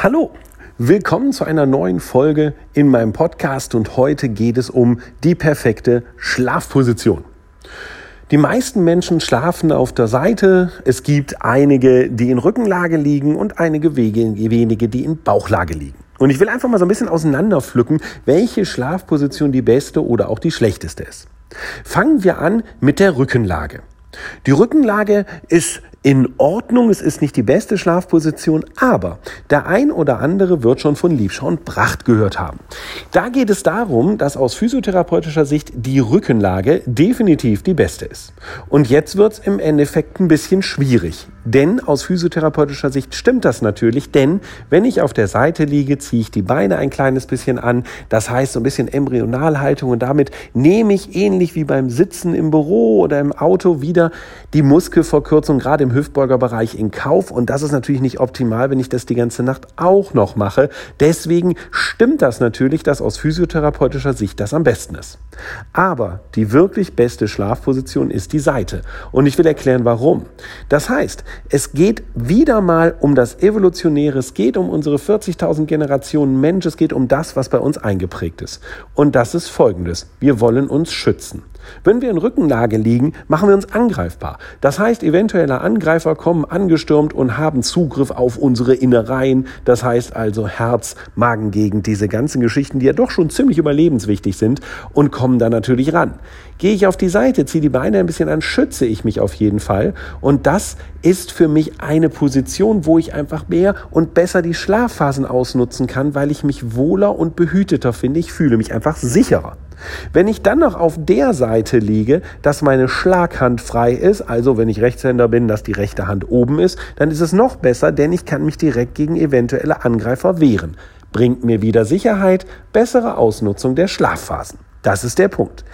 Hallo, willkommen zu einer neuen Folge in meinem Podcast und heute geht es um die perfekte Schlafposition. Die meisten Menschen schlafen auf der Seite. Es gibt einige, die in Rückenlage liegen und einige wenige, die in Bauchlage liegen. Und ich will einfach mal so ein bisschen auseinanderpflücken, welche Schlafposition die beste oder auch die schlechteste ist. Fangen wir an mit der Rückenlage. Die Rückenlage ist in Ordnung, es ist nicht die beste Schlafposition, aber der ein oder andere wird schon von Liebschau und Pracht gehört haben. Da geht es darum, dass aus physiotherapeutischer Sicht die Rückenlage definitiv die beste ist. Und jetzt wird es im Endeffekt ein bisschen schwierig. Denn aus physiotherapeutischer Sicht stimmt das natürlich, denn wenn ich auf der Seite liege, ziehe ich die Beine ein kleines bisschen an. Das heißt so ein bisschen Embryonalhaltung und damit nehme ich ähnlich wie beim Sitzen im Büro oder im Auto wieder die Muskelverkürzung gerade im Hüftbeugerbereich in Kauf. Und das ist natürlich nicht optimal, wenn ich das die ganze Nacht auch noch mache. Deswegen stimmt das natürlich, dass aus physiotherapeutischer Sicht das am besten ist. Aber die wirklich beste Schlafposition ist die Seite. Und ich will erklären, warum. Das heißt, es geht wieder mal um das Evolutionäre, es geht um unsere 40.000 Generationen Mensch, es geht um das, was bei uns eingeprägt ist. Und das ist folgendes. Wir wollen uns schützen. Wenn wir in Rückenlage liegen, machen wir uns angreifbar. Das heißt, eventuelle Angreifer kommen angestürmt und haben Zugriff auf unsere Innereien. Das heißt also Herz, Magengegend, diese ganzen Geschichten, die ja doch schon ziemlich überlebenswichtig sind und kommen da natürlich ran. Gehe ich auf die Seite, ziehe die Beine ein bisschen an, schütze ich mich auf jeden Fall. Und das ist für mich eine Position, wo ich einfach mehr und besser die Schlafphasen ausnutzen kann, weil ich mich wohler und behüteter finde. Ich fühle mich einfach sicherer. Wenn ich dann noch auf der Seite liege, dass meine Schlaghand frei ist, also wenn ich Rechtshänder bin, dass die rechte Hand oben ist, dann ist es noch besser, denn ich kann mich direkt gegen eventuelle Angreifer wehren. Bringt mir wieder Sicherheit, bessere Ausnutzung der Schlafphasen. Das ist der Punkt.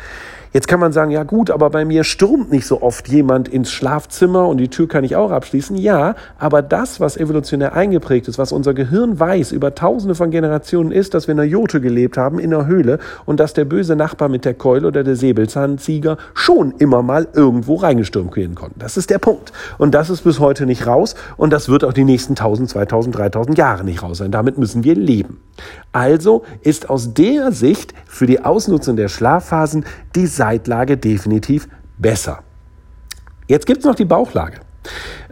Jetzt kann man sagen, ja gut, aber bei mir stürmt nicht so oft jemand ins Schlafzimmer und die Tür kann ich auch abschließen. Ja, aber das, was evolutionär eingeprägt ist, was unser Gehirn weiß über tausende von Generationen ist, dass wir in einer Jote gelebt haben, in einer Höhle und dass der böse Nachbar mit der Keule oder der Säbelzahnzieger schon immer mal irgendwo reingestürmt werden konnte. Das ist der Punkt. Und das ist bis heute nicht raus und das wird auch die nächsten 1000, 2000, 3000 Jahre nicht raus sein. Damit müssen wir leben. Also ist aus der Sicht für die Ausnutzung der Schlafphasen die Seitlage definitiv besser. Jetzt gibt es noch die Bauchlage.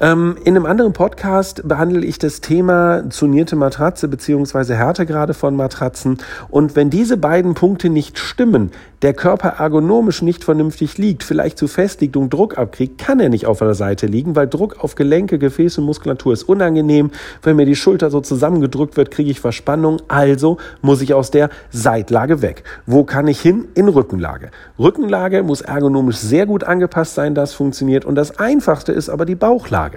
Ähm, in einem anderen Podcast behandle ich das Thema zunierte Matratze beziehungsweise Härtegrade von Matratzen. Und wenn diese beiden Punkte nicht stimmen, der Körper ergonomisch nicht vernünftig liegt, vielleicht zu fest liegt und Druck abkriegt, kann er nicht auf der Seite liegen, weil Druck auf Gelenke, Gefäße Muskulatur ist unangenehm. Wenn mir die Schulter so zusammengedrückt wird, kriege ich Verspannung. Also muss ich aus der Seitlage weg. Wo kann ich hin? In Rückenlage. Rückenlage muss ergonomisch sehr gut angepasst sein, das funktioniert. Und das Einfachste ist aber die Bauchlage.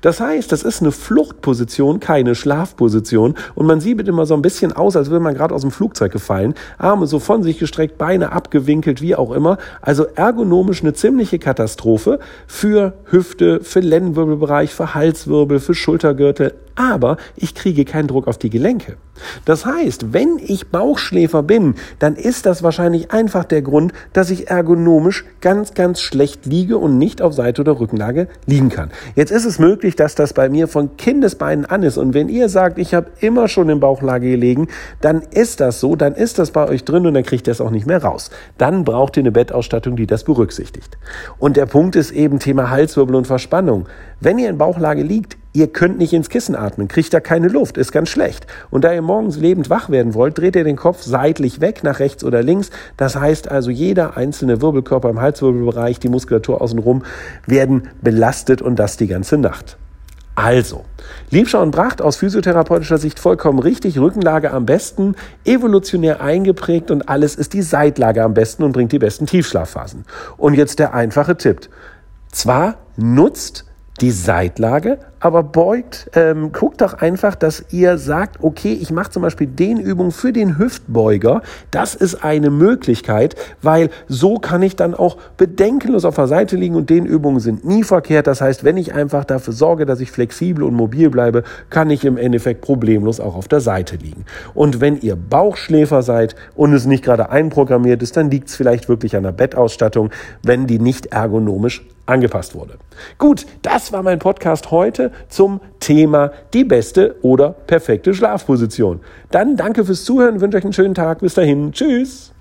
Das heißt, das ist eine Fluchtposition, keine Schlafposition. Und man sieht immer so ein bisschen aus, als würde man gerade aus dem Flugzeug gefallen. Arme so von sich gestreckt, Beine abgewinkelt, wie auch immer. Also ergonomisch eine ziemliche Katastrophe für Hüfte, für Lendenwirbelbereich, für Halswirbel, für Schultergürtel. Aber ich kriege keinen Druck auf die Gelenke. Das heißt, wenn ich Bauchschläfer bin, dann ist das wahrscheinlich einfach der Grund, dass ich ergonomisch ganz, ganz schlecht liege und nicht auf Seite oder Rückenlage liegen kann. Jetzt ist es möglich, dass das bei mir von Kindesbeinen an ist. Und wenn ihr sagt, ich habe immer schon in Bauchlage gelegen, dann ist das so, dann ist das bei euch drin und dann kriegt ihr es auch nicht mehr raus. Dann braucht ihr eine Bettausstattung, die das berücksichtigt. Und der Punkt ist eben Thema Halswirbel und Verspannung. Wenn ihr in Bauchlage liegt, Ihr könnt nicht ins Kissen atmen, kriegt da keine Luft, ist ganz schlecht. Und da ihr morgens lebend wach werden wollt, dreht ihr den Kopf seitlich weg, nach rechts oder links. Das heißt also, jeder einzelne Wirbelkörper im Halswirbelbereich, die Muskulatur außenrum, werden belastet und das die ganze Nacht. Also, Liebschau und Bracht aus physiotherapeutischer Sicht vollkommen richtig, Rückenlage am besten, evolutionär eingeprägt und alles ist die Seitlage am besten und bringt die besten Tiefschlafphasen. Und jetzt der einfache Tipp. Zwar nutzt die Seitlage, aber beugt, ähm, guckt doch einfach, dass ihr sagt, okay, ich mache zum Beispiel den Übung für den Hüftbeuger. Das ist eine Möglichkeit, weil so kann ich dann auch bedenkenlos auf der Seite liegen und den Übungen sind nie verkehrt. Das heißt, wenn ich einfach dafür sorge, dass ich flexibel und mobil bleibe, kann ich im Endeffekt problemlos auch auf der Seite liegen. Und wenn ihr Bauchschläfer seid und es nicht gerade einprogrammiert ist, dann liegt es vielleicht wirklich an der Bettausstattung, wenn die nicht ergonomisch angepasst wurde. Gut, das war mein Podcast heute zum Thema die beste oder perfekte Schlafposition. Dann danke fürs Zuhören, wünsche euch einen schönen Tag. Bis dahin. Tschüss.